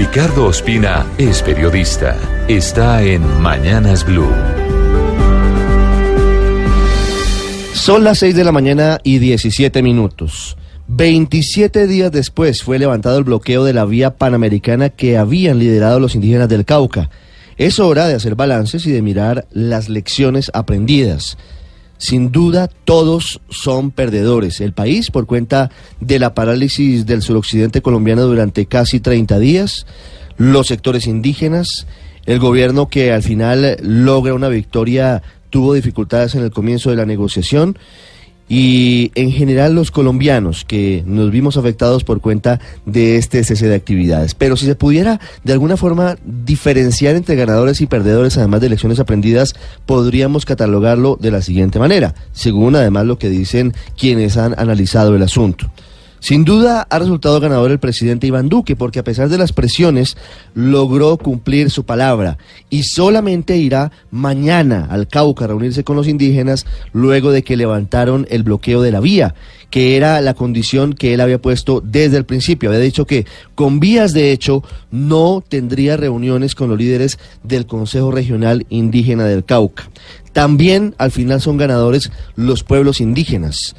Ricardo Ospina es periodista. Está en Mañanas Blue. Son las 6 de la mañana y 17 minutos. 27 días después fue levantado el bloqueo de la vía panamericana que habían liderado los indígenas del Cauca. Es hora de hacer balances y de mirar las lecciones aprendidas. Sin duda, todos son perdedores. El país, por cuenta de la parálisis del suroccidente colombiano durante casi 30 días, los sectores indígenas, el gobierno que al final logra una victoria tuvo dificultades en el comienzo de la negociación y en general los colombianos que nos vimos afectados por cuenta de este cese de actividades. Pero si se pudiera de alguna forma diferenciar entre ganadores y perdedores, además de elecciones aprendidas, podríamos catalogarlo de la siguiente manera, según además lo que dicen quienes han analizado el asunto. Sin duda ha resultado ganador el presidente Iván Duque porque a pesar de las presiones logró cumplir su palabra y solamente irá mañana al Cauca a reunirse con los indígenas luego de que levantaron el bloqueo de la vía, que era la condición que él había puesto desde el principio. Había dicho que con vías de hecho no tendría reuniones con los líderes del Consejo Regional Indígena del Cauca. También al final son ganadores los pueblos indígenas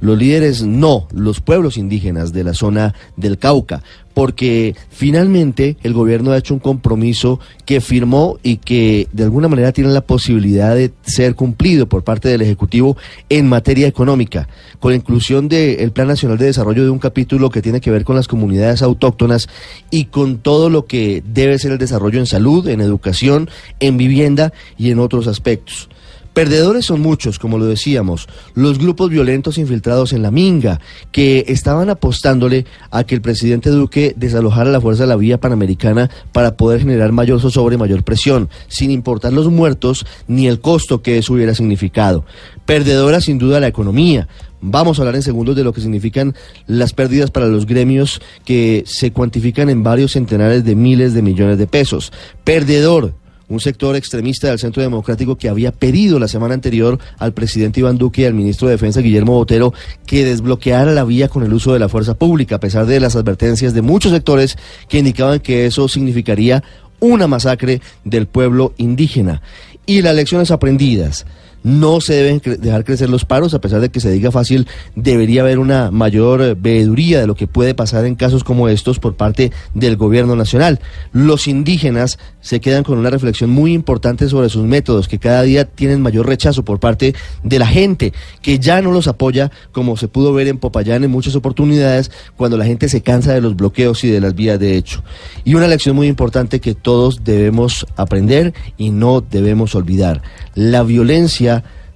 los líderes no, los pueblos indígenas de la zona del Cauca, porque finalmente el gobierno ha hecho un compromiso que firmó y que de alguna manera tiene la posibilidad de ser cumplido por parte del Ejecutivo en materia económica, con la inclusión del Plan Nacional de Desarrollo de un capítulo que tiene que ver con las comunidades autóctonas y con todo lo que debe ser el desarrollo en salud, en educación, en vivienda y en otros aspectos. Perdedores son muchos, como lo decíamos, los grupos violentos infiltrados en la Minga, que estaban apostándole a que el presidente Duque desalojara la fuerza de la vía panamericana para poder generar mayor zozobra y mayor presión, sin importar los muertos ni el costo que eso hubiera significado. Perdedora sin duda la economía. Vamos a hablar en segundos de lo que significan las pérdidas para los gremios que se cuantifican en varios centenares de miles de millones de pesos. Perdedor un sector extremista del Centro Democrático que había pedido la semana anterior al presidente Iván Duque y al ministro de Defensa Guillermo Botero que desbloqueara la vía con el uso de la fuerza pública, a pesar de las advertencias de muchos sectores que indicaban que eso significaría una masacre del pueblo indígena. Y las lecciones aprendidas no se deben dejar crecer los paros, a pesar de que se diga fácil, debería haber una mayor eh, veeduría de lo que puede pasar en casos como estos por parte del gobierno nacional. Los indígenas se quedan con una reflexión muy importante sobre sus métodos, que cada día tienen mayor rechazo por parte de la gente, que ya no los apoya, como se pudo ver en Popayán en muchas oportunidades, cuando la gente se cansa de los bloqueos y de las vías de hecho. Y una lección muy importante que todos debemos aprender y no debemos olvidar. La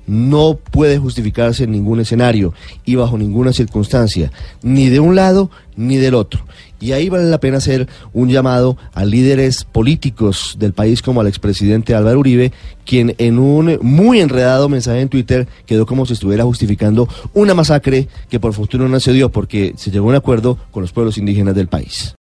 no puede justificarse en ningún escenario y bajo ninguna circunstancia, ni de un lado ni del otro. Y ahí vale la pena hacer un llamado a líderes políticos del país como al expresidente Álvaro Uribe, quien en un muy enredado mensaje en Twitter quedó como si estuviera justificando una masacre que por fortuna no se dio porque se llegó a un acuerdo con los pueblos indígenas del país.